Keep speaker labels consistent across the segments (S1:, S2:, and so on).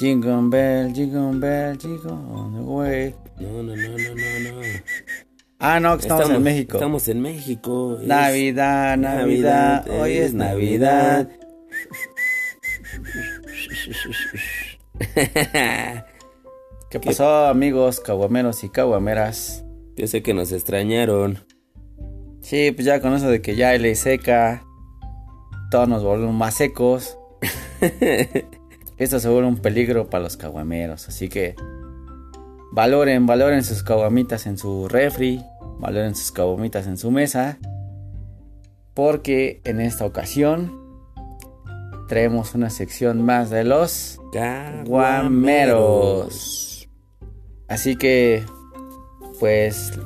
S1: Jingle bell, jingle bell, jingle on the way.
S2: No, no, no, no, no, no.
S1: Ah, no, que estamos, en México.
S2: Estamos en México. es-
S1: Navidad, Navidad, hoy es Navidad. ¿Qué pasó, amigos caguameros y caguameras?
S2: Yo sé que nos extrañaron.
S1: Sí, pues ya con eso de que ya le seca, todos nos volvemos más secos. Esto se vuelve un peligro para los caguameros, así que valoren, valoren sus caguamitas en su refri, valoren sus caguamitas en su mesa, porque en esta ocasión traemos una sección más de los Caguameros. Así que, pues,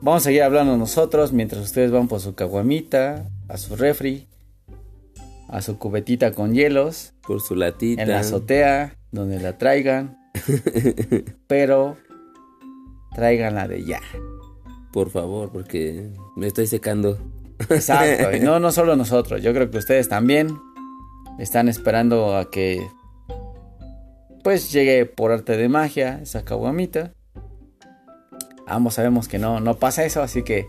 S1: vamos a seguir hablando nosotros mientras ustedes van por su caguamita, a su refri, a su cubetita con hielos,
S2: Por su latita.
S1: en la azotea, donde la traigan. pero tráiganla de ya.
S2: Por favor, porque me estoy secando.
S1: Exacto. Y no, no solo nosotros, yo creo que ustedes también están esperando a que pues llegue por arte de magia esa caguamita. Ambos sabemos que no, no pasa eso, así que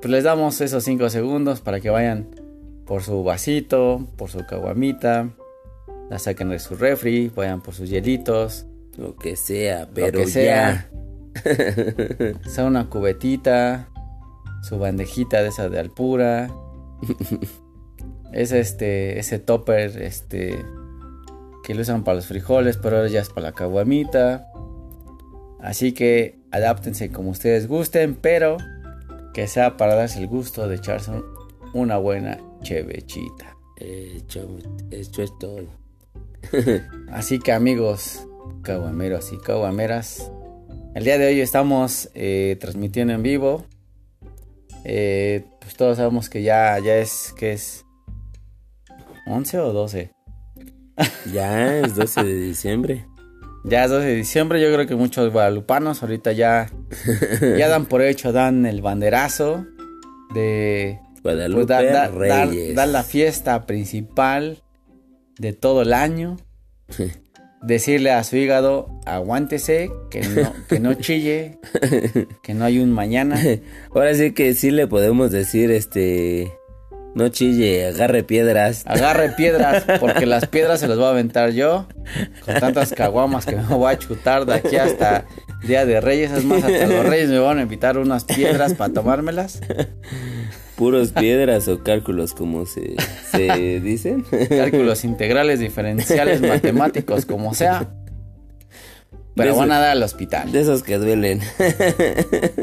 S1: pues les damos esos 5 segundos para que vayan por su vasito, por su caguamita, la saquen de su refri, vayan por sus hielitos,
S2: Lo que sea, pero
S1: que sea.
S2: ya.
S1: sea una cubetita, su bandejita de esa de alpura. es este, ese topper, este, que lo usan para los frijoles, pero ahora ya es para la caguamita. Así que adáptense como ustedes gusten, pero que sea para darse el gusto de echarse un- una buena chevechita.
S2: Hecho, hecho es todo.
S1: Así que amigos caguameros y caguameras, el día de hoy estamos eh, transmitiendo en vivo. Eh, pues todos sabemos que ya, ya es, que es 11 o 12.
S2: Ya es 12 de diciembre.
S1: Ya es 12 de diciembre, yo creo que muchos guadalupanos ahorita ya, ya dan por hecho, dan el banderazo de
S2: Guadalupe
S1: pues, dar- dar-
S2: Reyes.
S1: dar la fiesta principal de todo el año. Decirle a su hígado, aguántese, que no, que no chille, que no hay un mañana.
S2: Ahora sí que sí le podemos decir, este... No chille, agarre piedras.
S1: Agarre piedras, porque las piedras se las voy a aventar yo. Con tantas caguamas que me voy a chutar de aquí hasta Día de Reyes. Es más, hasta los Reyes me van a invitar unas piedras para tomármelas.
S2: Puros piedras o cálculos, como se, se dicen.
S1: Cálculos integrales, diferenciales, matemáticos, como sea. Pero van a dar al hospital.
S2: De esos que duelen.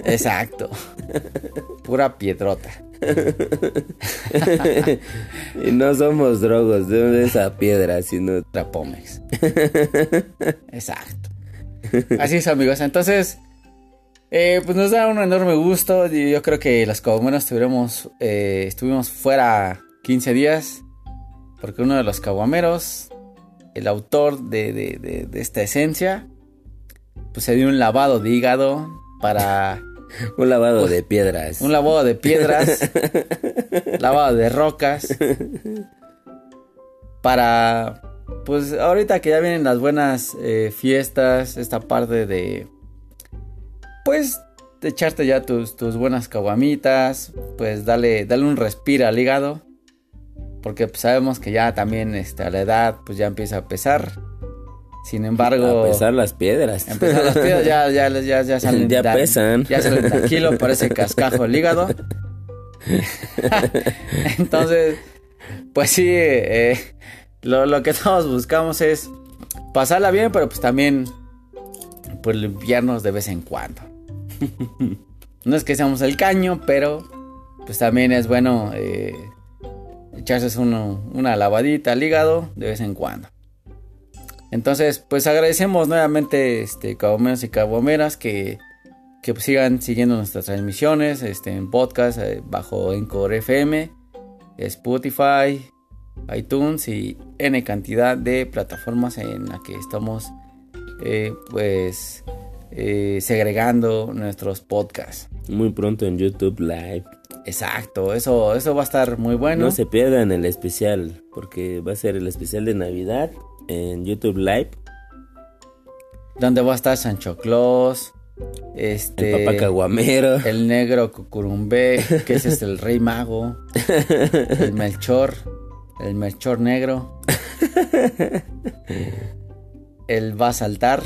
S1: Exacto. Pura piedrota.
S2: y no somos drogos de esa piedra, sino...
S1: Trapomex. Exacto. Así es, amigos. Entonces, eh, pues nos da un enorme gusto. Yo creo que las caguameros estuvimos, eh, estuvimos fuera 15 días. Porque uno de los caguameros, el autor de, de- de- de esta esencia, pues se dio un lavado de hígado para
S2: Un lavado de piedras.
S1: un lavado de piedras, lavado de rocas, para, pues ahorita que ya vienen las buenas eh, fiestas, esta parte de, pues, echarte ya tus, tus buenas caguamitas, pues dale, dale un respiro al hígado, porque pues, sabemos que ya también este, a la edad, pues ya empieza a pesar. Sin embargo,
S2: A pesar las piedras.
S1: Empezar las piedras ya, ya, ya, ya salen.
S2: Ya
S1: da-
S2: pesan.
S1: Ya salen tranquilo, parece cascajo el hígado. Entonces, pues sí, eh, lo, lo que todos buscamos es pasarla bien, pero pues también pues limpiarnos de vez en cuando. No es que seamos el caño, pero pues también es bueno eh, echarse una lavadita al hígado de vez en cuando. Entonces, pues agradecemos nuevamente, este, cabomeros y cabomeras que, que sigan siguiendo nuestras transmisiones, este, en podcast, eh, bajo Encore FM, Spotify, iTunes y N cantidad de plataformas en las que estamos, eh, pues, eh, segregando nuestros podcasts.
S2: Muy pronto en YouTube Live.
S1: Exacto, eso, eso va a estar muy bueno.
S2: No se pierdan el especial, porque va a ser el especial de Navidad en YouTube Live.
S1: donde va a estar Sancho Claus, este,
S2: el papá caguamero,
S1: el negro cucurumbé, que es este, el rey mago, el Melchor, el Melchor negro, el va a saltar.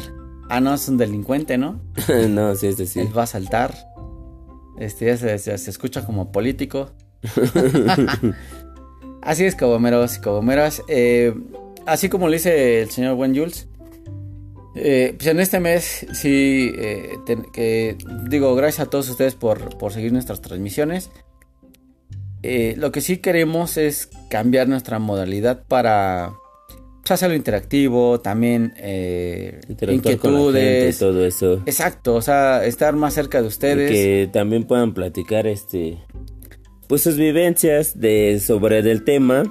S1: Ah, no, es un delincuente, ¿no?
S2: no, sí, este sí.
S1: Él va a saltar. Este ya se, se, escucha como político. así es, cabomeros y cabomeras. Eh, así como lo dice el señor Buen Jules. Eh, pues en este mes, sí, eh, que, digo, gracias a todos ustedes por, por seguir nuestras transmisiones. lo que sí queremos es cambiar nuestra modalidad para pues, hacerlo interactivo, también eh, inquietudes,
S2: todo eso.
S1: Exacto, o sea, estar más cerca de ustedes.
S2: que también puedan platicar este pues sus vivencias de sobre el tema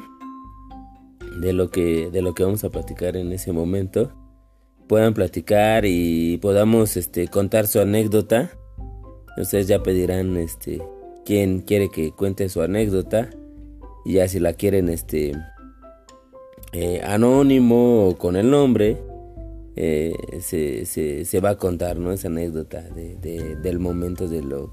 S2: de lo que de lo que vamos a platicar en ese momento. Puedan platicar y podamos este contar su anécdota. Ustedes ya pedirán este quién quiere que cuente su anécdota y ya si la quieren este eh, anónimo o con el nombre, eh, se, se, va a contar ¿no? esa anécdota de, del momento de lo,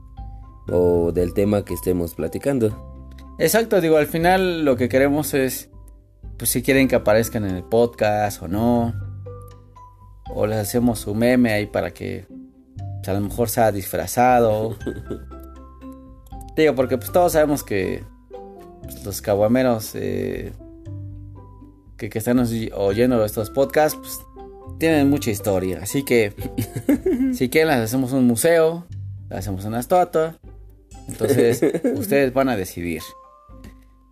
S2: o del tema que estemos platicando.
S1: Exacto, digo, al final lo que queremos es, pues si quieren que aparezcan en el podcast o no, o les hacemos su meme ahí para que pues, a lo mejor sea disfrazado. digo, porque pues todos sabemos que pues, los caguameros... Eh, que, están oyendo estos podcasts, pues, tienen mucha historia. Así que, si quieren, las hacemos un museo, las hacemos una estatua. Entonces, ustedes van a decidir.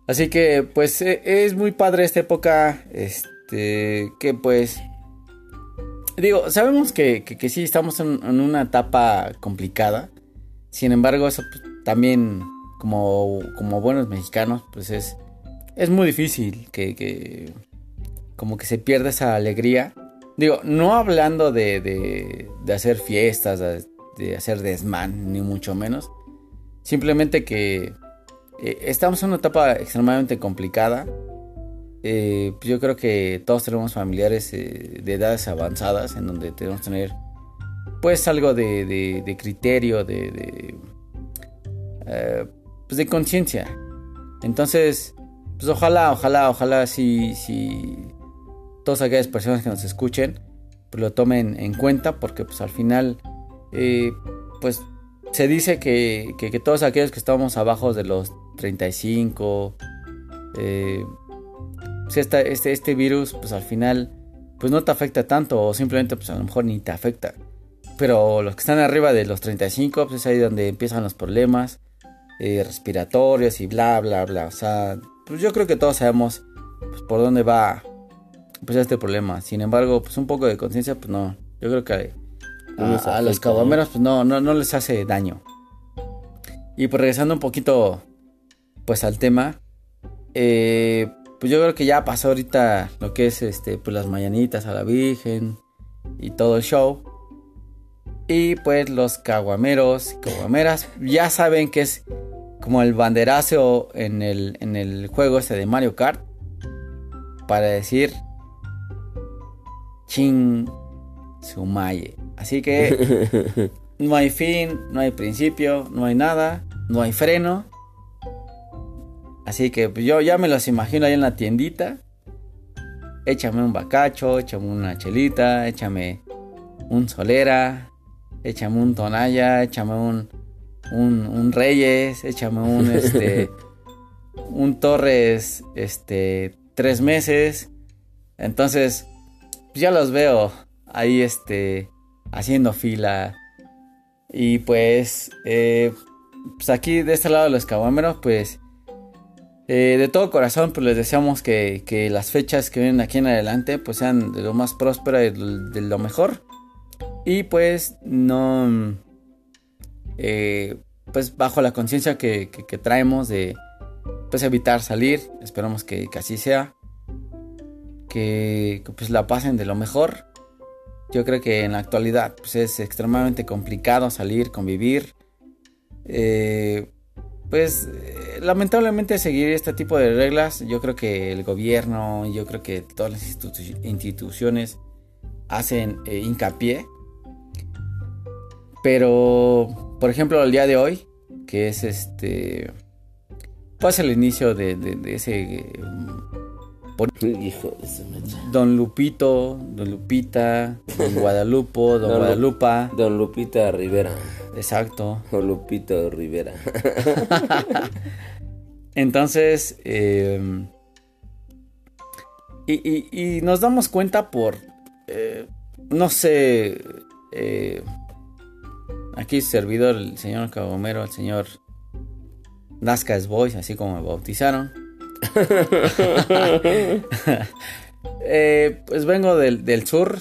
S1: Así que, pues, e, es muy padre esta época. Este, que pues. Digo, sabemos que, que, sí estamos en, una etapa complicada. Sin embargo, eso pues, también, como, como buenos mexicanos, pues es, es muy difícil que, como que se pierde esa alegría. Digo, no hablando de, de, hacer fiestas, de, hacer desmán, ni mucho menos. Simplemente que eh, estamos en una etapa extremadamente complicada. Eh, pues yo creo que todos tenemos familiares eh, de edades avanzadas en donde tenemos que tener pues algo de, de criterio, de, pues de conciencia. Entonces, pues ojalá, ojalá, ojalá si, si, todas aquellas personas que nos escuchen, pues lo tomen en cuenta porque pues al final, eh, pues se dice que, todos aquellos que estamos abajo de los 35, eh, si este, este virus pues al final pues no te afecta tanto o simplemente pues a lo mejor ni te afecta. Pero los que están arriba de los 35 pues es ahí donde empiezan los problemas eh, respiratorios y bla bla bla. O sea, pues yo creo que todos sabemos pues, por dónde va pues este problema. Sin embargo, pues un poco de conciencia, pues no. Yo creo que a, los caguameros, pues no, no, no les hace daño. Y pues regresando un poquito, pues al tema, eh, pues yo creo que ya pasó ahorita lo que es este, pues las mañanitas a la Virgen y todo el show. Y pues los caguameros y caguameras ya saben que es como el banderazo en el, en el juego este de Mario Kart. Para decir Chin Sumaye. Así que no hay fin, no hay principio, no hay nada, no hay freno. Así que pues, yo ya me los imagino ahí en la tiendita. Échame un bacacho, échame una chelita, échame un solera, échame un tonalla, échame un, un, un reyes, échame un este un torres este tres meses. Entonces ya los veo ahí este haciendo fila. Y pues, eh, pues aquí de este lado de los caguameros, pues eh, de todo corazón, pues les deseamos que, las fechas que vienen aquí en adelante, pues sean de lo más próspero y de lo mejor. Y pues no, eh, pues bajo la conciencia que, traemos de, pues evitar salir, esperamos que, que así sea que, pues la pasen de lo mejor. Yo creo que en la actualidad pues es extremadamente complicado salir, convivir. Eh, pues eh, lamentablemente seguir este tipo de reglas, yo creo que el gobierno, yo creo que todas las instituciones hacen eh, hincapié. Pero, por ejemplo, el día de hoy, que es este, pues el inicio de, ese...
S2: Hijo de
S1: Don Lupito, Don Lupita, Don Guadalupe, Don, Guadalupa.
S2: Don Lupita Rivera.
S1: Exacto.
S2: O Lupito Rivera.
S1: Entonces, eh, y, nos damos cuenta por, eh, no sé, eh, aquí servidor, el señor Cabomero, el señor Nazca Boys, así como me bautizaron. pues vengo del, sur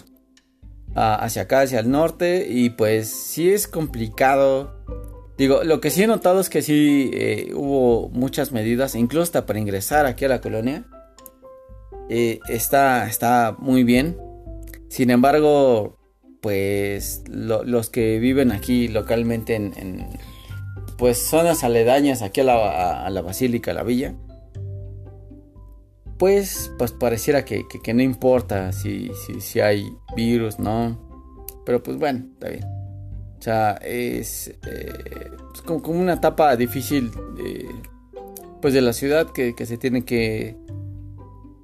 S1: hacia acá, hacia el norte, y pues sí es complicado Digo, lo que sí he notado es que sí eh, hubo muchas medidas, incluso hasta para ingresar aquí a la colonia. Eh, está, está muy bien. Sin embargo, pues los que viven aquí localmente en, pues zonas aledañas aquí a la, a, la basílica, a la villa, pues, pues pareciera que, no importa si, si, si hay virus, ¿no? Pero pues bueno, está bien. O sea, es, eh, pues, como, una etapa difícil pues de la ciudad que, se tiene que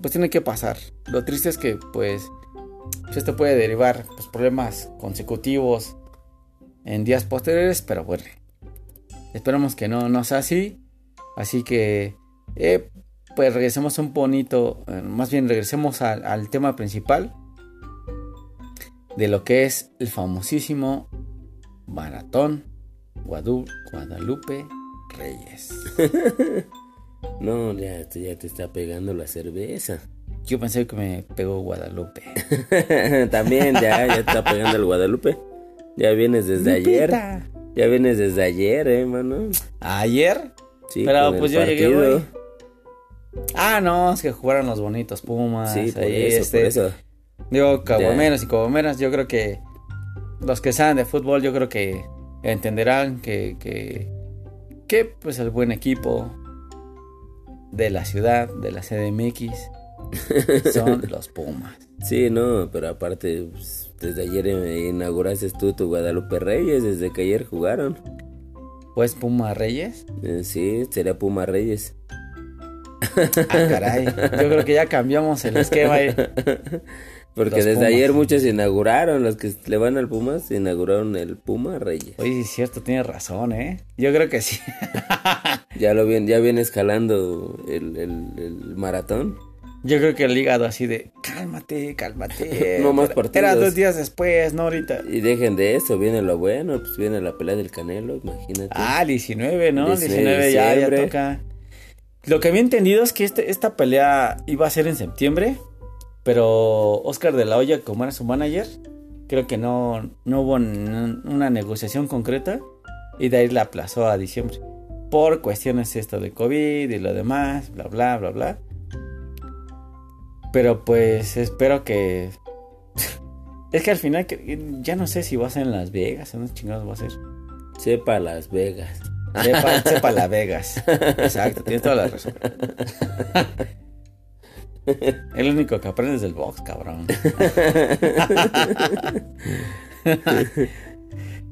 S1: pues tiene que pasar. Lo triste es que pues, pues esto puede derivar pues, problemas consecutivos en días posteriores, pero bueno, esperamos que no, no sea así. Así que eh, pues regresemos un bonito, eh, más bien regresemos al tema principal de lo que es el famosísimo Maratón Guadalupe Reyes.
S2: no, ya, ya te está pegando la cerveza.
S1: Yo pensé que me pegó Guadalupe.
S2: También ya, ya está pegando el Guadalupe. Ya vienes desde ayer. Ya vienes desde ayer, eh, mano.
S1: ¿Ayer?
S2: Sí, pero pues yo llegué hoy.
S1: Ah, no, es que jugaron los bonitos Pumas.
S2: Sí, por eso, este, por eso.
S1: Digo, cabomeras y cabomeras, yo creo que los que saben de fútbol yo creo que entenderán que, que, pues el buen equipo de la ciudad, de la CDMX, son los Pumas.
S2: Sí, no, pero aparte, pues, desde ayer inauguraste tú tu Guadalupe Reyes, desde que ayer jugaron.
S1: ¿Pues Puma Reyes?
S2: Eh, sí, sería Puma Reyes.
S1: Ah, caray. Yo creo que ya cambiamos el esquema ahí.
S2: Porque desde ayer muchos inauguraron, los que le van al Pumas, inauguraron el Puma Reyes.
S1: Oye, es cierto, tienes razón, ¿eh? Yo creo que sí.
S2: ya lo viene, ya viene escalando el, maratón.
S1: Yo creo que el hígado así de, cálmate, cálmate.
S2: no más partidos.
S1: Era dos días después, no ahorita.
S2: Y dejen de eso, viene lo bueno, pues viene la pelea del Canelo, imagínate.
S1: Ah, 19, ¿no? 19, ya, ya toca. Lo que había entendido es que este, esta pelea iba a ser en septiembre. Pero Oscar de la Hoya, como era su manager, creo que no, no hubo una negociación concreta y de ahí la aplazó a diciembre. Por cuestiones esto de COVID y lo demás, bla, bla, bla, bla. Pero pues espero que... es que al final ya no sé si va a ser en Las Vegas, los chingados va a ser.
S2: Sepa Las Vegas.
S1: Sepa, sepa Las Vegas. Exacto, tienes toda la razón. El único que aprendes del box, cabrón.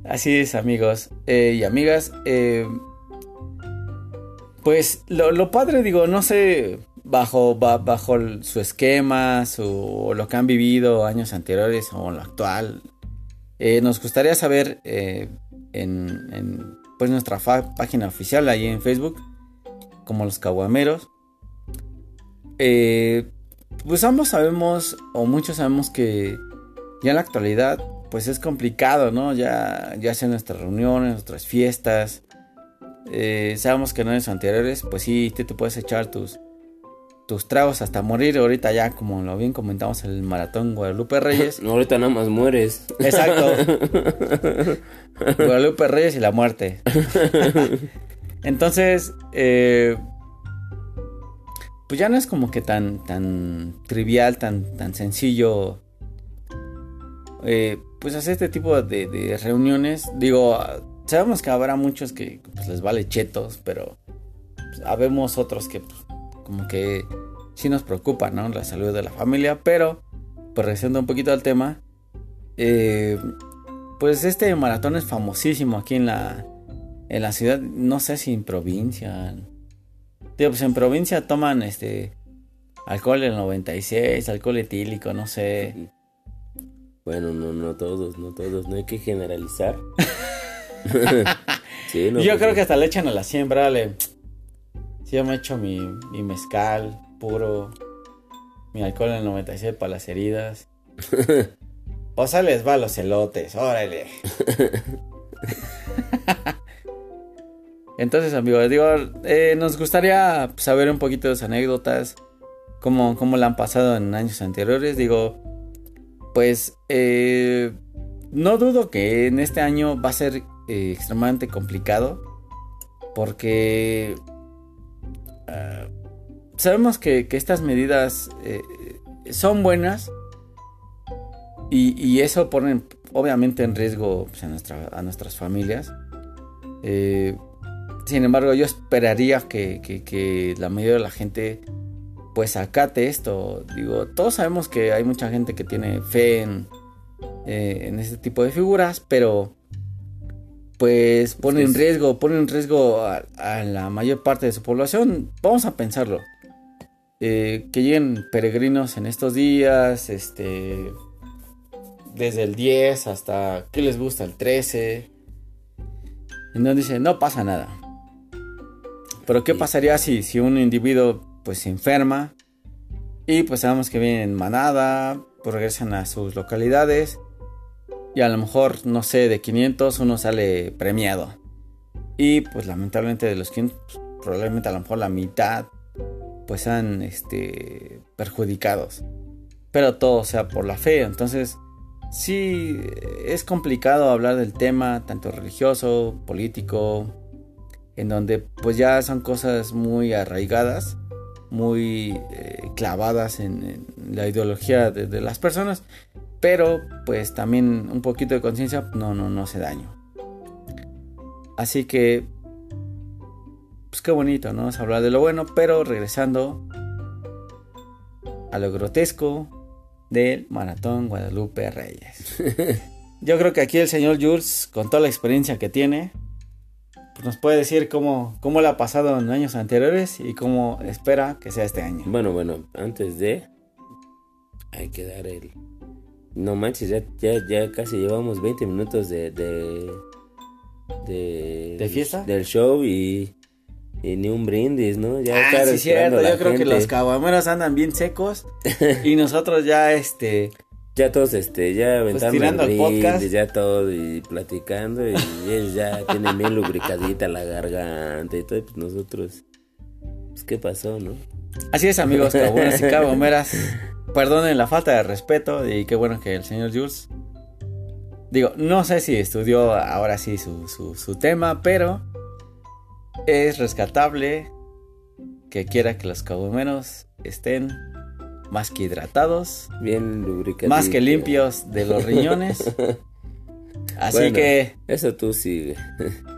S1: Así es, amigos eh, y amigas. Eh, pues lo, padre, digo, no sé, bajo, bajo su esquema, su, lo que han vivido años anteriores o lo actual. Eh, nos gustaría saber en, en, pues nuestra página oficial ahí en Facebook, como los caguameros. Eh, pues ambos sabemos, o muchos sabemos que ya en la actualidad, pues es complicado, ¿no? Ya, ya sea nuestras reuniones, nuestras fiestas. Eh, sabemos que en años anteriores, pues sí, te, te puedes echar tus, tus tragos hasta morir. Ahorita ya, como lo bien comentamos en el maratón Guadalupe Reyes.
S2: No, ahorita nada más mueres.
S1: Exacto. Guadalupe Reyes y la muerte. Entonces, eh, pues ya no es como que tan, tan trivial, tan, tan sencillo. Eh, pues hacer este tipo de, reuniones. Digo, sabemos que habrá muchos que pues, les vale chetos, pero pues, habemos otros que pues, como que sí nos preocupa, ¿no? La salud de la familia, pero pues regresando un poquito al tema, eh, pues este maratón es famosísimo aquí en la, en la ciudad, no sé si en provincia. Digo, pues en provincia toman este alcohol del 96, alcohol etílico, no sé.
S2: Bueno, no, no todos, no todos, no hay que generalizar.
S1: sí, no, yo pues creo que hasta le echan a la siembra, le... Sí, yo me echo mi, mi mezcal puro, mi alcohol en el 96 para las heridas. o sea, les va a los elotes, órale. Entonces, amigos, digo, eh, nos gustaría saber un poquito de sus anécdotas, cómo, cómo la han pasado en años anteriores. Digo, pues eh, no dudo que en este año va a ser eh, extremadamente complicado, porque ah, sabemos que, estas medidas son buenas y, eso pone obviamente en riesgo pues, a, nuestras familias. Sin embargo, yo esperaría que, la mayoría de la gente pues acate esto. Digo, todos sabemos que hay mucha gente que tiene fe en, eh, este tipo de figuras, pero pues pone en riesgo, pone en riesgo a, la mayor parte de su población. Vamos a pensarlo. Eh, que lleguen peregrinos en estos días, este, desde el 10 hasta, ¿qué les gusta? El 13. En donde dice, no pasa nada. Pero ¿qué pasaría si, si un individuo pues se enferma y pues sabemos que vienen en manada, pues regresan a sus localidades y a lo mejor, no sé, de 500 uno sale premiado. Y pues lamentablemente de los 500, pues, probablemente a lo mejor la mitad pues sean este, perjudicados. Pero todo sea por la fe. Entonces, sí, es complicado hablar del tema, tanto religioso, político, en donde pues ya son cosas muy arraigadas, muy eh, clavadas en, la ideología de, las personas, pero pues también un poquito de conciencia no, no, no hace daño. Así que, pues qué bonito, ¿no? Es hablar de lo bueno, pero regresando a lo grotesco del Maratón Guadalupe Reyes. Yo creo que aquí el señor Jules, con toda la experiencia que tiene, pues, nos puede decir cómo, cómo le ha pasado en años anteriores y cómo espera que sea este año.
S2: Bueno, bueno, antes de... Hay que dar el... No manches, ya, ya, casi llevamos 20 minutos de... de...
S1: De, fiesta?
S2: Del show y... Y ni un brindis, ¿no?
S1: Ya ah, sí, cierto. Yo creo que los caguameros andan bien secos. y nosotros ya, este
S2: ya todos este ya
S1: pues aventando el podcast
S2: ya todo y platicando y ellos ya tienen bien lubricadita la garganta y todo y pues nosotros pues qué pasó no
S1: así es amigos cabonas y cabomeras perdonen la falta de respeto y qué bueno que el señor Jules digo no sé si estudió ahora sí su, su, su tema pero es rescatable que quiera que los cabomeros estén más que hidratados,
S2: bien lubricados,
S1: más que limpios de los riñones. Así que
S2: eso tú sigue.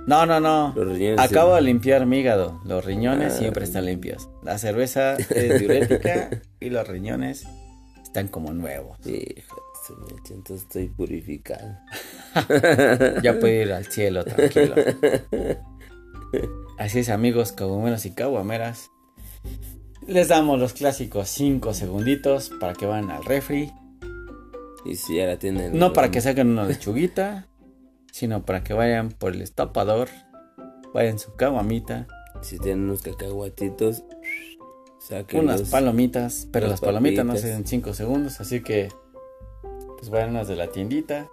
S1: No, no, no. Acabo de limpiar mi hígado. Los riñones ah, siempre están limpios. La cerveza es diurética y los riñones están como nuevos.
S2: Hijo entonces estoy purificado.
S1: ya puedo ir al cielo tranquilo. Así es, amigos caguameros y caguameras. Les damos los clásicos 5 segunditos para que van al refri.
S2: Y si ya la tienen.
S1: No para que saquen una lechuguita, sino para que vayan por el estapador, vayan su caguamita.
S2: Si tienen unos cacahuatitos,
S1: saquen unas palomitas, pero las palomitas no se den 5 segundos, así que pues vayan las de la tiendita.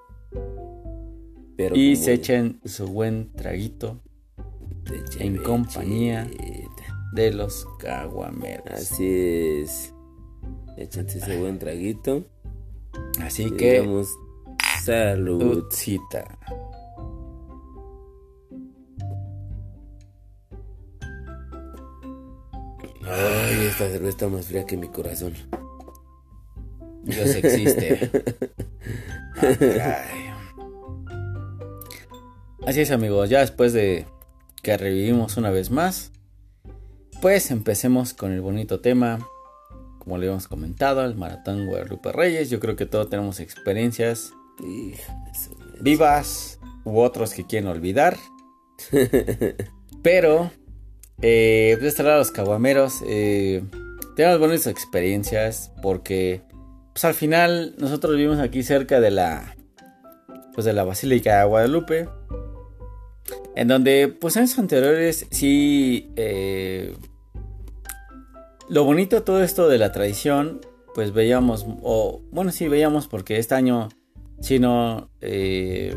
S1: y se echen su buen traguito en compañía de los caguameros.
S2: Así es. Échate ese buen traguito.
S1: Así que.
S2: Vamos. Saludcita. Ay, esta cerveza está más fría que mi corazón.
S1: Dios existe. Así es amigos, ya después de que revivimos una vez más, pues empecemos con el bonito tema. Como le hemos comentado, el maratón Guadalupe Reyes. Yo creo que todos tenemos experiencias Vivas u otros que quieren olvidar. Pero, eh, pues este lado los caguameros, eh, tenemos buenas experiencias porque, pues al final, nosotros vivimos aquí cerca de la, pues de la Basílica de Guadalupe. En donde, pues años anteriores, sí, eh, lo bonito de todo esto de la tradición, pues veíamos, o bueno, sí veíamos porque este año, si no, eh,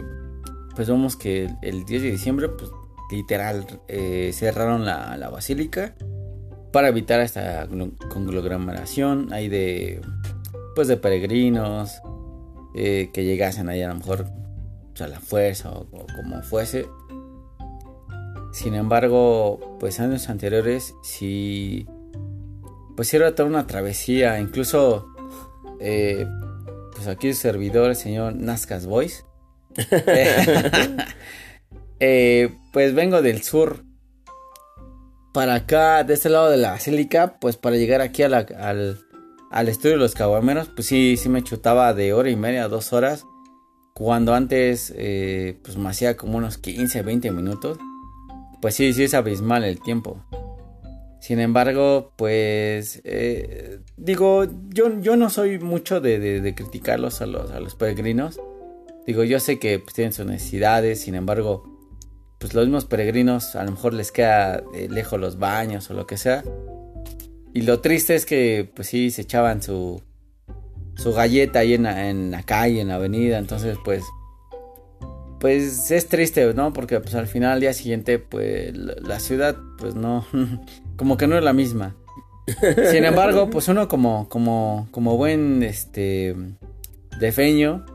S1: pues vemos que el 10 de diciembre, pues literal, eh, cerraron la, la, basílica para evitar esta conglomeración ahí de, pues de peregrinos eh, que llegasen ahí a lo mejor pues, a la fuerza o, o como fuese. Sin embargo, pues años anteriores sí pues era toda una travesía, incluso eh, pues aquí el servidor, el señor Nazcas Boys. eh, pues vengo del sur para acá, de este lado de la basílica, pues para llegar aquí al, al, estudio de los caguameros, pues sí, sí me chutaba de hora y media, dos horas. Cuando antes, eh, pues me hacía como unos 15, 20 minutos. Pues sí, sí es abismal el tiempo. Sin embargo, pues eh, digo, yo, yo no soy mucho de, de, criticarlos a los, a los peregrinos. Digo, yo sé que pues, tienen sus necesidades, sin embargo, pues los mismos peregrinos a lo mejor les queda eh, lejos los baños o lo que sea. Y lo triste es que pues sí se echaban su, su galleta ahí en la, calle, en la avenida. Entonces pues pues es triste, ¿no? Porque pues al final al día siguiente pues la ciudad pues no como que no es la misma. Sin embargo, pues uno como como como buen este defeño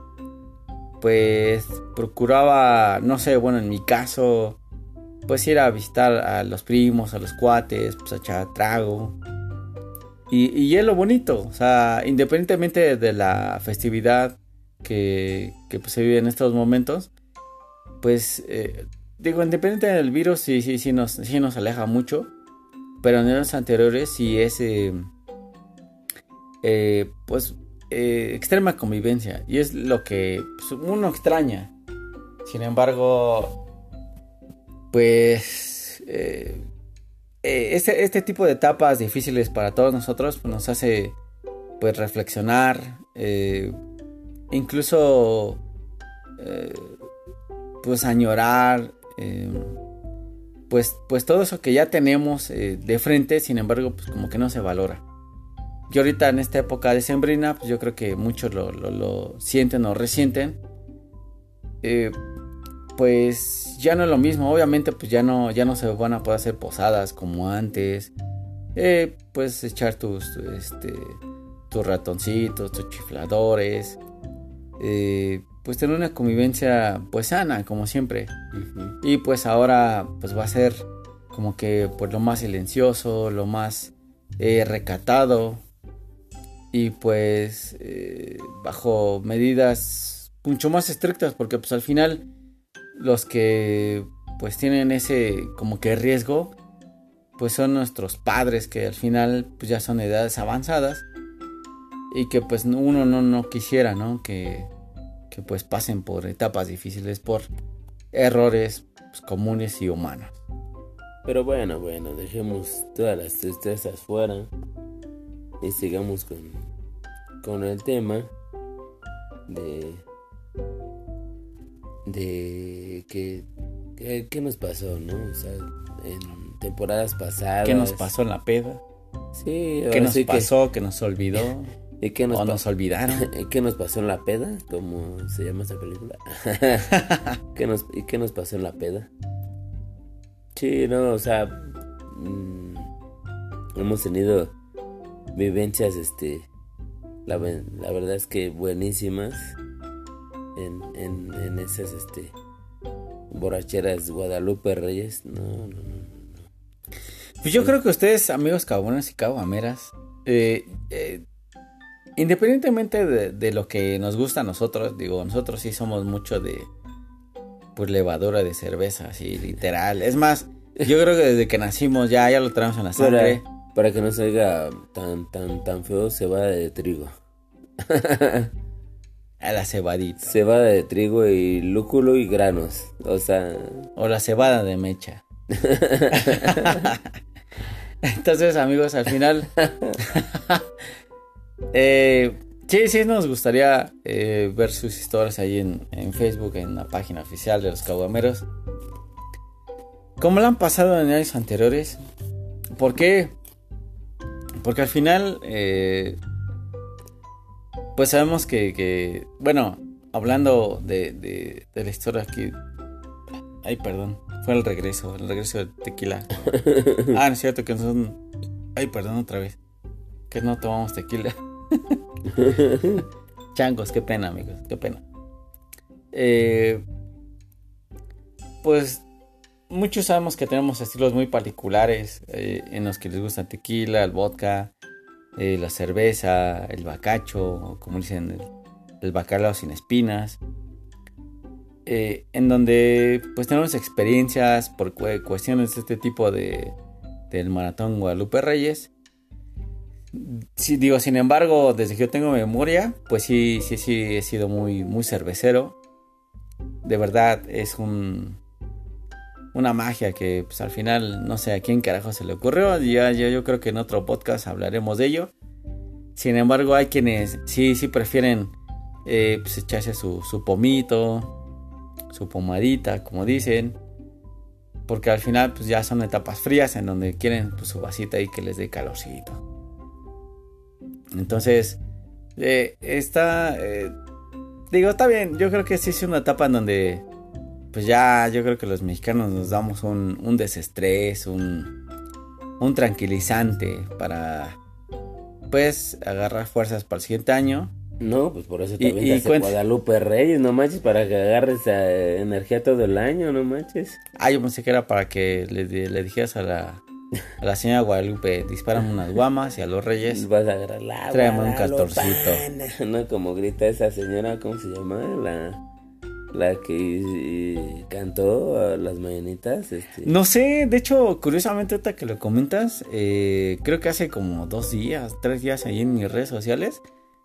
S1: pues procuraba, no sé, bueno, en mi caso pues ir a visitar a los primos, a los cuates, pues a echar trago. Y, y es lo bonito, o sea, independientemente de la festividad que, que pues, se vive en estos momentos, pues eh, digo, independiente del virus, sí, sí, sí nos, sí nos aleja mucho. Pero en los anteriores sí es, eh, eh, pues, extrema convivencia. Y es lo que pues, uno extraña. Sin embargo, pues, este, este, tipo de etapas difíciles para todos nosotros pues, nos hace, pues, reflexionar. incluso pues añorar, eh, pues, pues todo eso que ya tenemos eh, de frente, sin embargo, pues como que no se valora. Y ahorita en esta época de sembrina, pues yo creo que muchos lo, sienten o resienten. Eh, pues ya no es lo mismo, obviamente pues ya no, ya no se van a poder hacer posadas como antes. pues echar tus, este, tus ratoncitos, tus chifladores. Pues tener una convivencia pues sana como siempre. Y pues ahora pues va a ser como que pues lo más silencioso lo más eh, recatado y pues eh, bajo medidas mucho más estrictas porque pues al final los que pues tienen ese como que riesgo pues son nuestros padres que al final pues ya son edades avanzadas y que pues uno no, no quisiera no que que pues pasen por etapas difíciles, por errores pues, comunes y humanos.
S2: Pero bueno, bueno, dejemos todas las tristezas fuera y sigamos con, con el tema de de que, ¿Qué nos pasó, ¿no? O sea, en temporadas pasadas.
S1: ¿Qué nos pasó en la peda?
S2: Sí,
S1: ¿qué nos pasó? Que... nos olvidó?
S2: ¿Y qué nos,
S1: o nos olvidaron?
S2: ¿Qué nos pasó en la peda? ¿Cómo se llama esa película? ¿Qué nos, ¿Y qué nos pasó en la peda? Sí, no, o sea, mmm, hemos tenido vivencias, este, la, la, verdad es que buenísimas en, en, en esas, este, borracheras Guadalupe Reyes. No, no, no.
S1: Pues yo creo que ustedes, amigos cabonas y caguameras, eh, eh, independientemente de, lo que nos gusta a nosotros, digo, nosotros sí somos mucho de pues levadura de cerveza, así literal. Es más, yo creo que desde que nacimos ya, ya lo traemos en la sangre.
S2: Para, que no salga tan, tan, tan feo, va de trigo.
S1: A la cebadita.
S2: Cebada de trigo y lúculo y granos. O sea.
S1: O la cebada de mecha. Entonces, amigos, al final. eh, sí, sí, nos gustaría eh, ver sus historias ahí en, en, Facebook, en la página oficial de los Caguameros. ¿Cómo lo han pasado en años anteriores? ¿Por qué? Porque al final. Eh, pues sabemos que, que bueno, hablando de, de, de, la historia aquí. Ay, perdón. Fue el regreso, el regreso de tequila. ah, no es cierto que no son. Ay, perdón otra vez. Que no tomamos tequila. Changos, qué pena, amigos, qué pena. Eh, pues muchos sabemos que tenemos estilos muy particulares eh, en los que les gusta tequila, el vodka, eh, la cerveza, el bacacho, como dicen, el, bacalao sin espinas. Eh, en donde pues tenemos experiencias por cuestiones de este tipo de del maratón Guadalupe Reyes. Digo, sin embargo, desde que yo tengo memoria, pues sí, sí, sí, he sido muy, muy cervecero. De verdad, es un, una magia que pues, al final no sé a quién carajo se le ocurrió. Ya, ya, yo creo que en otro podcast hablaremos de ello. Sin embargo, hay quienes sí, sí prefieren eh, pues, echarse su, su pomito, su pomadita, como dicen. Porque al final pues ya son etapas frías en donde quieren pues, su vasita y que les dé calorcito. Entonces, eh, está... Eh, digo, está bien. Yo creo que sí es una etapa en donde pues ya yo creo que los mexicanos nos damos un, un desestrés, un, un tranquilizante para pues agarrar fuerzas para el siguiente año.
S2: No, pues por eso también y, y Guadalupe Reyes, no manches, para que agarres energía todo el año, no manches.
S1: Ah, yo pensé que era para que le, le dijeras a la, a la señora Guadalupe, disparan unas guamas y a los reyes.
S2: Vas a agarrar la
S1: Tráeme un castorcito.
S2: No, como grita esa señora, ¿cómo se llama? La la que cantó a las mañanitas. Este.
S1: No sé, de hecho, curiosamente, ahorita que lo comentas, eh, creo que hace como dos días, tres días ahí en mis redes sociales,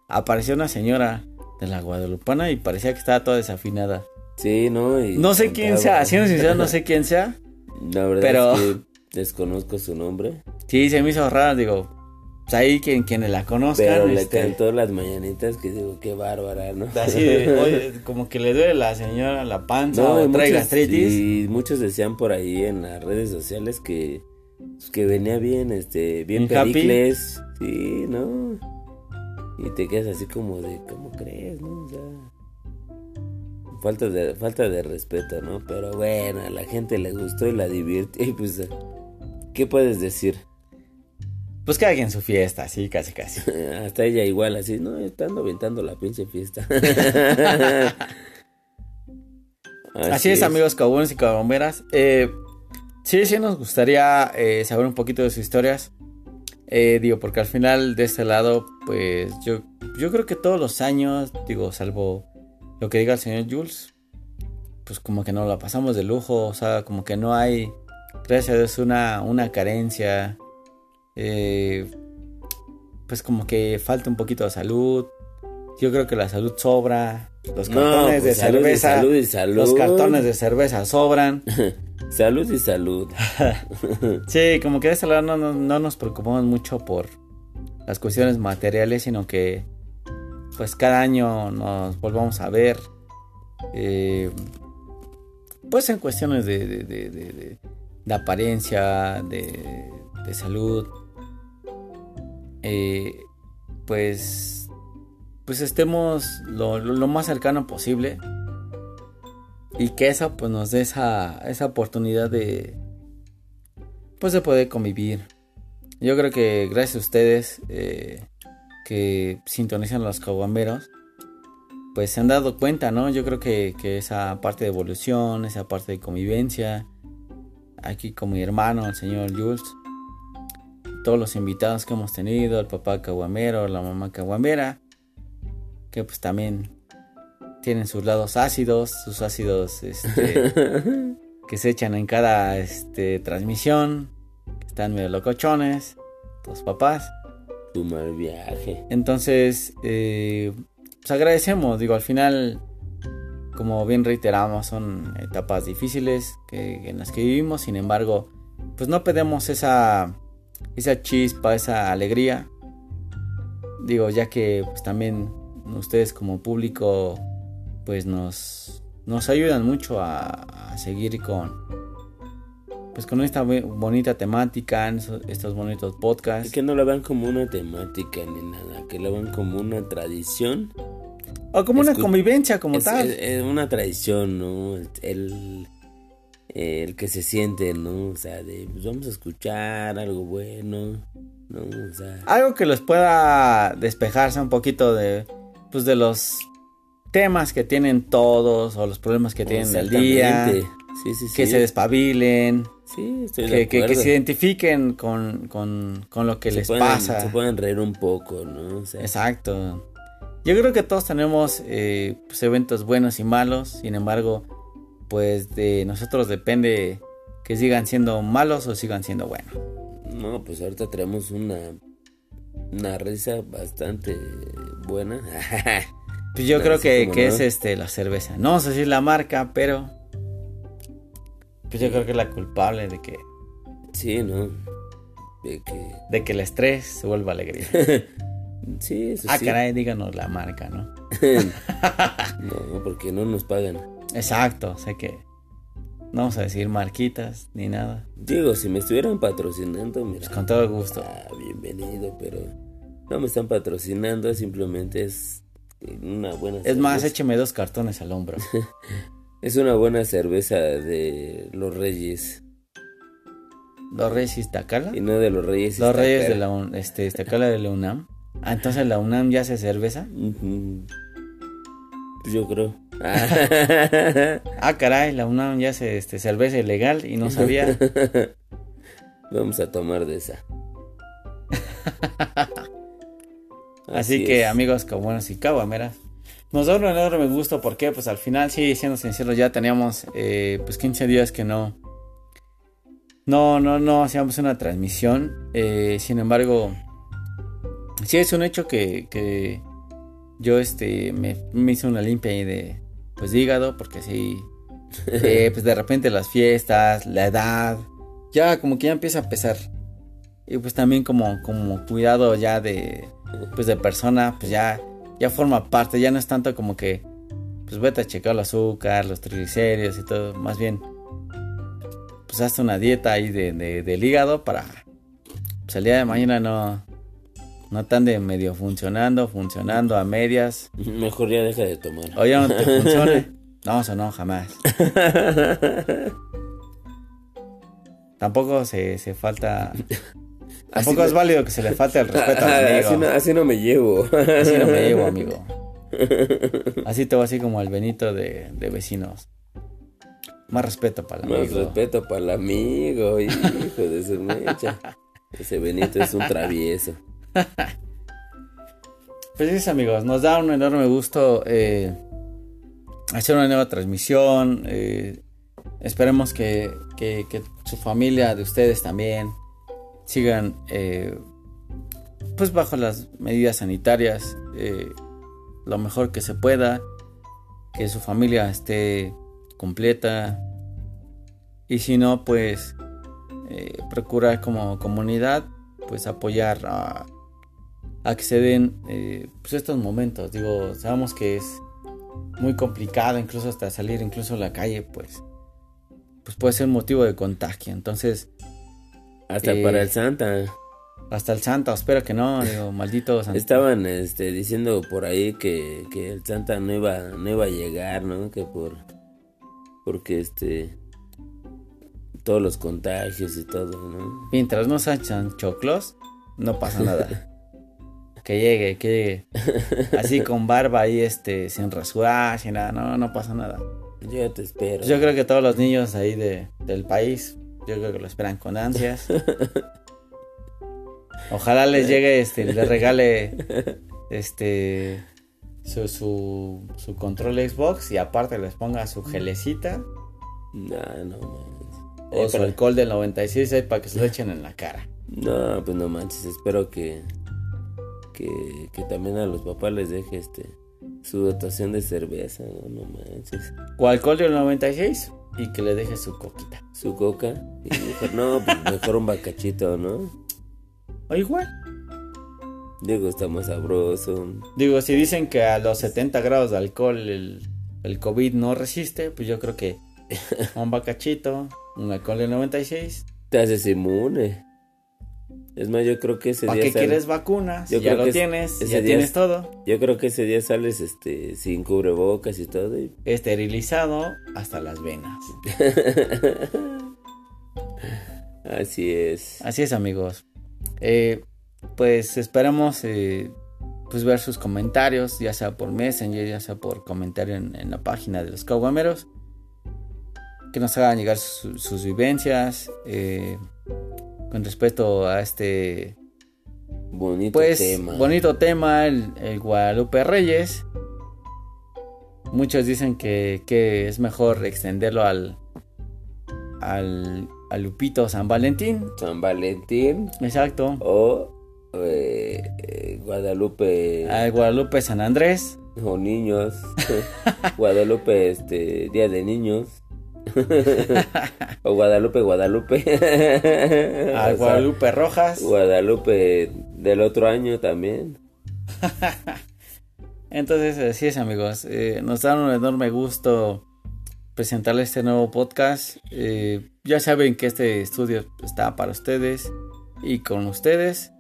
S1: apareció una señora de la Guadalupana y parecía que estaba toda desafinada.
S2: Sí, ¿no?
S1: no sé quién sea, siendo sincero, no sé quién sea.
S2: La verdad pero... es que desconozco su nombre.
S1: Sí, se me hizo raro, digo, pues ahí quien, quienes la conozcan.
S2: Pero le este... cantó las mañanitas que digo, qué bárbara, ¿no?
S1: Así de, oye, como que le duele la señora la panza no, o trae gastritis.
S2: Y muchos decían por ahí en las redes sociales que, pues, que venía bien, este, bien pericles. Sí, ¿no? Y te quedas así como de, ¿cómo crees, no? O sea, falta de, falta de respeto, ¿no? Pero bueno, a la gente le gustó y la divirtió. Y pues, ¿qué puedes decir?
S1: Pues cada quien su fiesta, sí, casi, casi.
S2: Hasta ella igual, así, no, estando aventando la pinche fiesta.
S1: así, así es, es, amigos cabones y cabomberas. Eh, sí, sí nos gustaría eh, saber un poquito de sus historias. Eh, digo, porque al final de este lado, pues yo, yo creo que todos los años, digo, salvo lo que diga el señor Jules, pues como que no la pasamos de lujo, o sea, como que no hay, gracias a Dios, una, una carencia eh, pues como que falta un poquito de salud. Yo creo que la salud sobra. Los cartones de cerveza.
S2: salud y salud.
S1: Los cartones de cerveza sobran.
S2: salud y salud.
S1: sí, como que de este lado no, no, no, nos preocupamos mucho por las cuestiones materiales, sino que pues cada año nos volvamos a ver. Eh, pues en cuestiones de, de, de, de, de apariencia, de, salud. Eh, pues, pues estemos lo, lo, más cercano posible y que eso pues nos dé esa, esa oportunidad de, pues de poder convivir. Yo creo que gracias a ustedes eh, que sintonizan los caguamberos, pues se han dado cuenta, ¿no? Yo creo que, que, esa parte de evolución, esa parte de convivencia, aquí con mi hermano, el señor Jules, todos los invitados que hemos tenido, el papá caguamero, la mamá caguamera, que pues también tienen sus lados ácidos, sus ácidos este, que se echan en cada este, transmisión, están medio locochones, los papás.
S2: Tu mal viaje.
S1: Entonces, eh, pues agradecemos, digo, al final, como bien reiteramos, son etapas difíciles que, en las que vivimos, sin embargo, pues no perdemos esa, esa chispa, esa alegría. Digo, ya que pues también ustedes como público, pues nos, nos ayudan mucho a seguir con, pues con esta bonita temática, estos bonitos podcasts.
S2: Y que no la vean como una temática ni nada, que la vean como una tradición.
S1: O como una convivencia como tal.
S2: Es, una tradición, ¿no? El, el, que se siente, ¿no? O sea, de pues vamos a escuchar algo bueno, ¿no? O sea,
S1: algo que les pueda despejarse un poquito de, pues de los temas que tienen todos o los problemas que tienen el día. Sí, sí, sí. Que se despabilen.
S2: Sí, estoy
S1: que, que, que, se identifiquen con, con, con lo que les pasa.
S2: Se pueden reír un poco, ¿no?
S1: Exacto. Yo creo que todos tenemos eh, pues, eventos buenos y malos, sin embargo, pues de nosotros depende que sigan siendo malos o sigan siendo buenos.
S2: No, pues ahorita tenemos una, una risa bastante buena.
S1: pues yo creo que, que es este la cerveza. No sé si es la marca, pero pues yo creo que es la culpable de que.
S2: Sí, ¿no? De que.
S1: De que el estrés se vuelva alegría.
S2: sí, eso
S1: ah, caray, díganos la marca, ¿no?
S2: no, porque no nos pagan.
S1: Exacto, sé que. No vamos a decir marquitas ni nada.
S2: Digo, si me estuvieran patrocinando, mira.
S1: Pues con todo gusto.
S2: Ah, bienvenido, pero no me están patrocinando, simplemente es una buena.
S1: Es más, écheme dos cartones al hombro.
S2: Es una buena cerveza de los Reyes.
S1: ¿Los Reyes Iztacala?
S2: Y no de los Reyes
S1: Los Reyes de la este, Iztacala de la UNAM. Ah, entonces la UNAM ya hace cerveza.
S2: Pues yo creo.
S1: ah, caray, la UNAM ya hace este, cerveza ilegal y no sabía.
S2: Vamos a tomar de esa.
S1: Así, que, amigos, como buenos y caguameras. Nos da un enorme gusto porque pues al final, sí, siendo sinceros, ya teníamos eh, pues 15 días que no... No, no, no hacíamos una transmisión. Eh, sin embargo, sí es un hecho que, que yo este, me, hice una limpia ahí de, pues de hígado, porque sí, eh, pues de repente las fiestas, la edad, ya como que ya empieza a pesar. Y pues también como, como cuidado ya de, pues de persona, pues ya ya forma parte, ya no es tanto como que, pues vete a checar el azúcar, los triglicéridos y todo, más bien, pues hazte una dieta ahí de, del hígado para, pues el día de mañana no, no tan de medio funcionando, funcionando a medias.
S2: Mejor ya deja de tomar.
S1: O ya no te funcione. No, eso no, jamás. Tampoco se, se falta Tampoco es válido que se le falte el respeto al amigo.
S2: Así no, así no, me llevo.
S1: Así no me llevo, amigo. Así te va así como al Benito de, de vecinos. Más respeto para el amigo.
S2: Más respeto para el amigo, hijo de su mecha. Ese Benito es un travieso.
S1: Pues sí, amigos, nos da un enorme gusto eh, hacer una nueva transmisión. Eh, esperemos que, que, su familia de ustedes también sigan eh, pues bajo las medidas sanitarias lo mejor que se pueda que su familia esté completa y si no pues procurar como comunidad pues apoyar a, a que se den pues estos momentos digo sabemos que es muy complicado incluso hasta salir incluso a la calle pues pues puede ser motivo de contagio entonces
S2: hasta para el Santa.
S1: Hasta el Santa, espero que no, digo, maldito Santa.
S2: Estaban este, diciendo por ahí que, que, el Santa no iba, no iba a llegar, ¿no? Que por. Porque este. Todos los contagios y todo, ¿no?
S1: Mientras no sean choclos, no pasa nada. que llegue, que llegue. Así con barba ahí, este, sin rasurar, sin nada, no, no pasa nada.
S2: Yo te espero.
S1: Yo creo que todos los niños ahí de, del país yo creo que lo esperan con ansias. Ojalá les llegue, este, les regale este su, su, su control Xbox y aparte les ponga su gelecita.
S2: No, no
S1: O su alcohol del 96 ahí para que se lo echen en la cara.
S2: No, pues no manches, espero que, que, que también a los papás les deje este Su dotación de cerveza, no, no manches.
S1: O alcohol del 96 y que le deje su coquita.
S2: Su coca. Y mejor, no, pues mejor un bacachito, ¿no?
S1: O igual.
S2: Digo, está más sabroso.
S1: Digo, si dicen que a los 70 grados de alcohol el, el COVID no resiste, pues yo creo que un bacachito, un alcohol del 96.
S2: Te haces inmune. Es más, yo creo que ese
S1: ¿Para
S2: día
S1: qué
S2: sal-
S1: quieres vacunas?
S2: Yo
S1: ya
S2: creo
S1: lo
S2: que es-
S1: tienes,
S2: ese
S1: ya
S2: día
S1: tienes
S2: es-
S1: todo.
S2: Yo creo que ese día sales este sin cubrebocas y todo. y-
S1: Esterilizado hasta las venas.
S2: Así es.
S1: Así es, amigos. Eh, pues esperamos eh, pues ver sus comentarios, ya sea por Messenger, ya sea por comentario en, en la página de los Caguameros. Que nos hagan llegar su- sus vivencias eh, con respecto a este
S2: Bonito
S1: pues
S2: tema.
S1: bonito tema, el, el Guadalupe Reyes. Muchos dicen que, que es mejor extenderlo al, al, al Lupito San Valentín.
S2: San Valentín
S1: Exacto.
S2: o eh, eh, Guadalupe
S1: Al Guadalupe San Andrés.
S2: o niños. Guadalupe, este, Día de Niños. o Guadalupe, Guadalupe. Sea,
S1: Guadalupe Rojas.
S2: Guadalupe del otro año también.
S1: Entonces, así es, amigos. Eh, nos da un enorme gusto presentarles este nuevo podcast. Eh, ya saben que este estudio está para ustedes y con ustedes.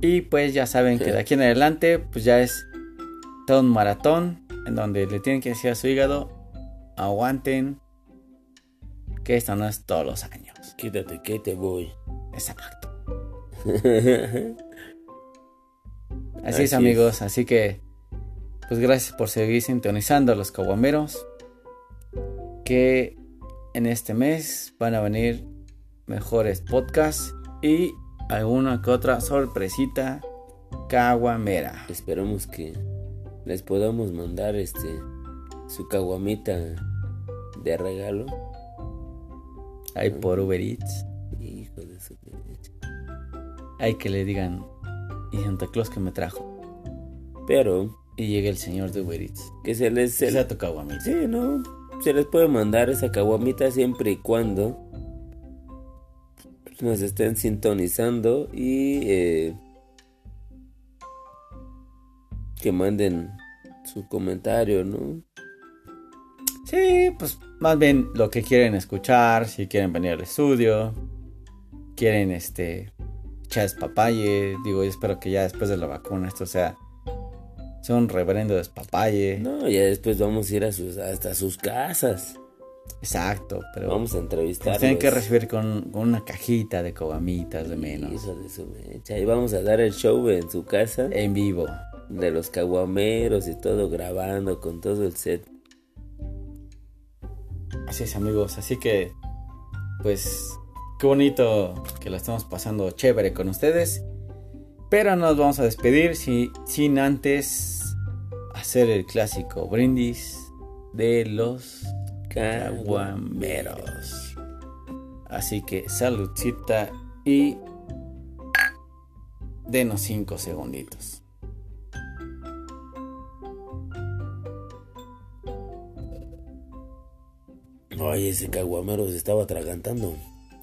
S1: Y pues ya saben que de aquí en adelante, pues ya es todo un maratón en donde le tienen que decir a su hígado, aguanten, que esto no es todos los años.
S2: Quítate que te voy.
S1: Exacto. Así,
S2: Así
S1: es,
S2: es.
S1: amigos. Así que, pues gracias por seguir sintonizando a los caguameros. Que en este mes van a venir mejores podcasts y alguna que otra sorpresita caguamera.
S2: Esperamos que les podamos mandar este su caguamita de regalo.
S1: Hay por Uber Eats.
S2: Hijo de su.
S1: Hay que le digan, y Santa Claus que me trajo.
S2: Pero
S1: Y llega el señor de Uber Eats.
S2: que se les se,
S1: Esa tu caguamita.
S2: sí, no, se les puede mandar esa caguamita siempre y cuando nos estén sintonizando y eh, que manden su comentario, ¿no?
S1: Sí, pues más bien lo que quieren escuchar, si quieren venir al estudio, quieren este chas papaye, digo, yo espero que ya después de la vacuna esto sea sea un reverendo despapalle.
S2: No, ya después vamos a ir a sus hasta sus casas.
S1: Exacto, pero
S2: Vamos a entrevistar.
S1: tienen que recibir con, con una cajita de cobamitas de menos
S2: Hijo de su mecha. Y vamos a dar el show en su casa
S1: en vivo.
S2: de los caguameros y todo grabando con todo el set.
S1: Así amigos, así que pues qué bonito que lo estamos pasando chévere con ustedes. Pero nos vamos a despedir si- sin antes hacer el clásico brindis de los caguameros. Así que saludcita y denos 5 segunditos.
S2: Oye, ese caguamero se estaba atragantando.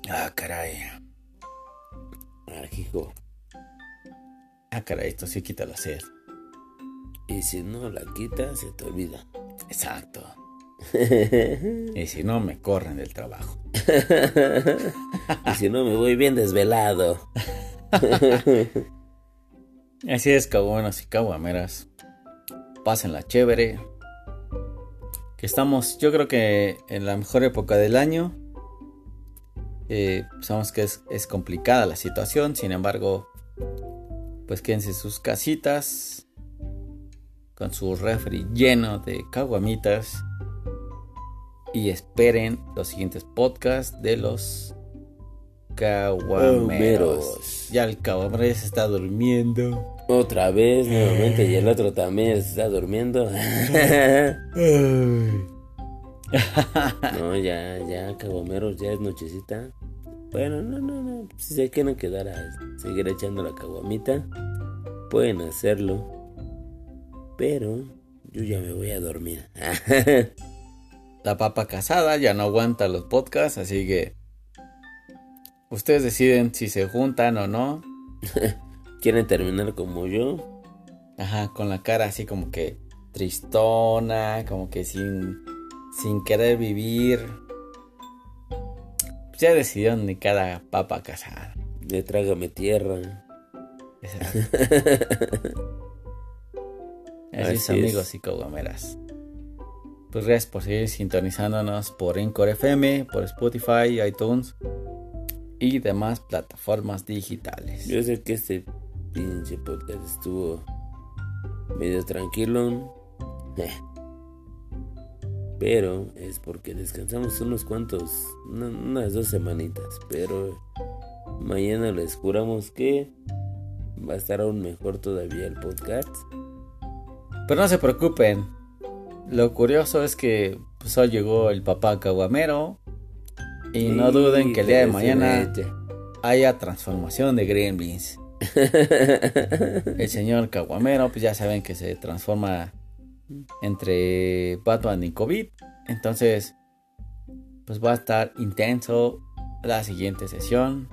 S1: Ah, caray.
S2: Ah, hijo.
S1: Ah, caray, esto sí quita la sed.
S2: Y si no la quitas, se te olvida.
S1: Exacto. Y si no, me corren del trabajo.
S2: y si no, me voy bien desvelado.
S1: Así es, caguanos y caguameras. Pásenla chévere. Que estamos, yo creo que en la mejor época del año. Eh, sabemos que es, es complicada la situación, sin embargo, pues quédense en sus casitas. Con su refri lleno de caguamitas. Y esperen los siguientes podcasts de los caguameros.
S2: Caguameros.
S1: Ya el caguamero ya se está durmiendo.
S2: Otra vez, nuevamente, y el otro también se está durmiendo. no, ya, ya, caguameros, ya es nochecita. Bueno, no, no, no. Si se quieren quedar a seguir echando la caguamita, pueden hacerlo. Pero yo ya me voy a dormir.
S1: La papa casada ya no aguanta los podcasts, así que ustedes deciden si se juntan o no.
S2: ¿Quieren terminar como yo?
S1: Ajá, con la cara así como que tristona, como que sin, sin querer vivir. Ya decidieron ni cada papa casada.
S2: De trágame tierra.
S1: Así, es, amigos y cogomeras. Pues gracias por seguir sintonizándonos por Encore FM, por Spotify, iTunes y demás plataformas digitales.
S2: Yo sé que este pinche podcast estuvo medio tranquilo. Pero es porque descansamos unos cuantos, unas dos semanitas. Pero mañana les juramos que va a estar aún mejor todavía el podcast.
S1: Pero no se preocupen. Lo curioso es que pues, hoy llegó el papá Caguamero. Y no duden que el día de mañana haya transformación de Gremlins. El señor Caguamero, pues ya saben que se transforma entre Batman y COVID. Entonces, pues va a estar intenso la siguiente sesión.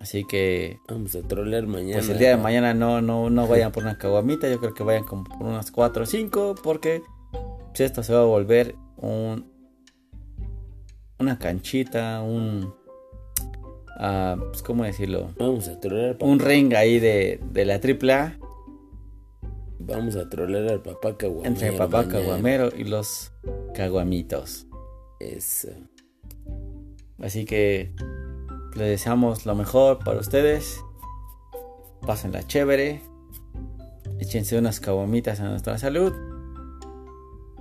S1: Así que.
S2: Vamos a trolear mañana.
S1: Pues el día de mañana no, no, no vayan por una caguamita. Yo creo que vayan como por unas 4 o 5. Porque pues esto se va a volver un. Una canchita, un. Uh, pues, ¿Cómo decirlo?
S2: Vamos a trolear.
S1: Un ring ahí de, de la AAA.
S2: Vamos a trolear al papá caguamero.
S1: Entre el papá caguamero y los caguamitos.
S2: Eso.
S1: Así que les deseamos lo mejor para ustedes. Pásenla chévere. Échense unas caguamitas a nuestra salud.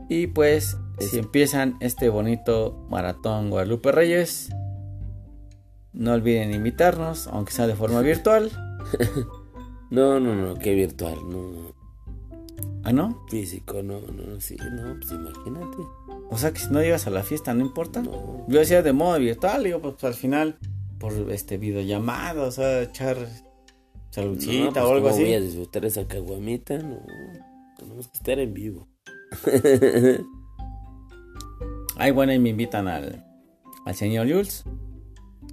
S1: Y pues, si empiezan este bonito maratón Guadalupe Reyes, no olviden invitarnos, aunque sea de forma virtual.
S2: no, no, no, que virtual, no.
S1: ¿Ah, no?
S2: Físico, no, no, sí, no, pues imagínate.
S1: O sea que si no llegas a la fiesta, no importa. Yo decía de modo virtual, digo, pues al final por este videollamada, o sea, echar saludcita
S2: pues,
S1: o algo así.
S2: voy a disfrutar esa caguamita? No, tenemos que estar en vivo.
S1: Ay, bueno, y me invitan al, al señor Jules.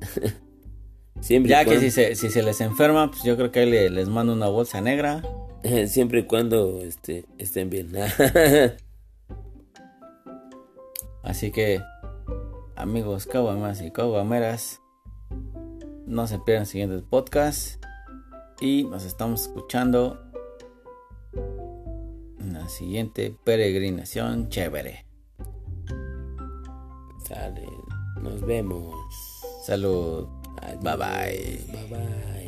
S2: Siempre
S1: ya que si se, si se les enferma, pues yo creo que le, les mando una bolsa negra.
S2: Siempre y cuando este, estén bien.
S1: Así que, amigos caguamas y caguameras, no se pierdan siguientes podcasts. Y nos estamos escuchando en la siguiente peregrinación chévere.
S2: Sale. Nos vemos.
S1: Salud. Bye bye.
S2: Bye bye.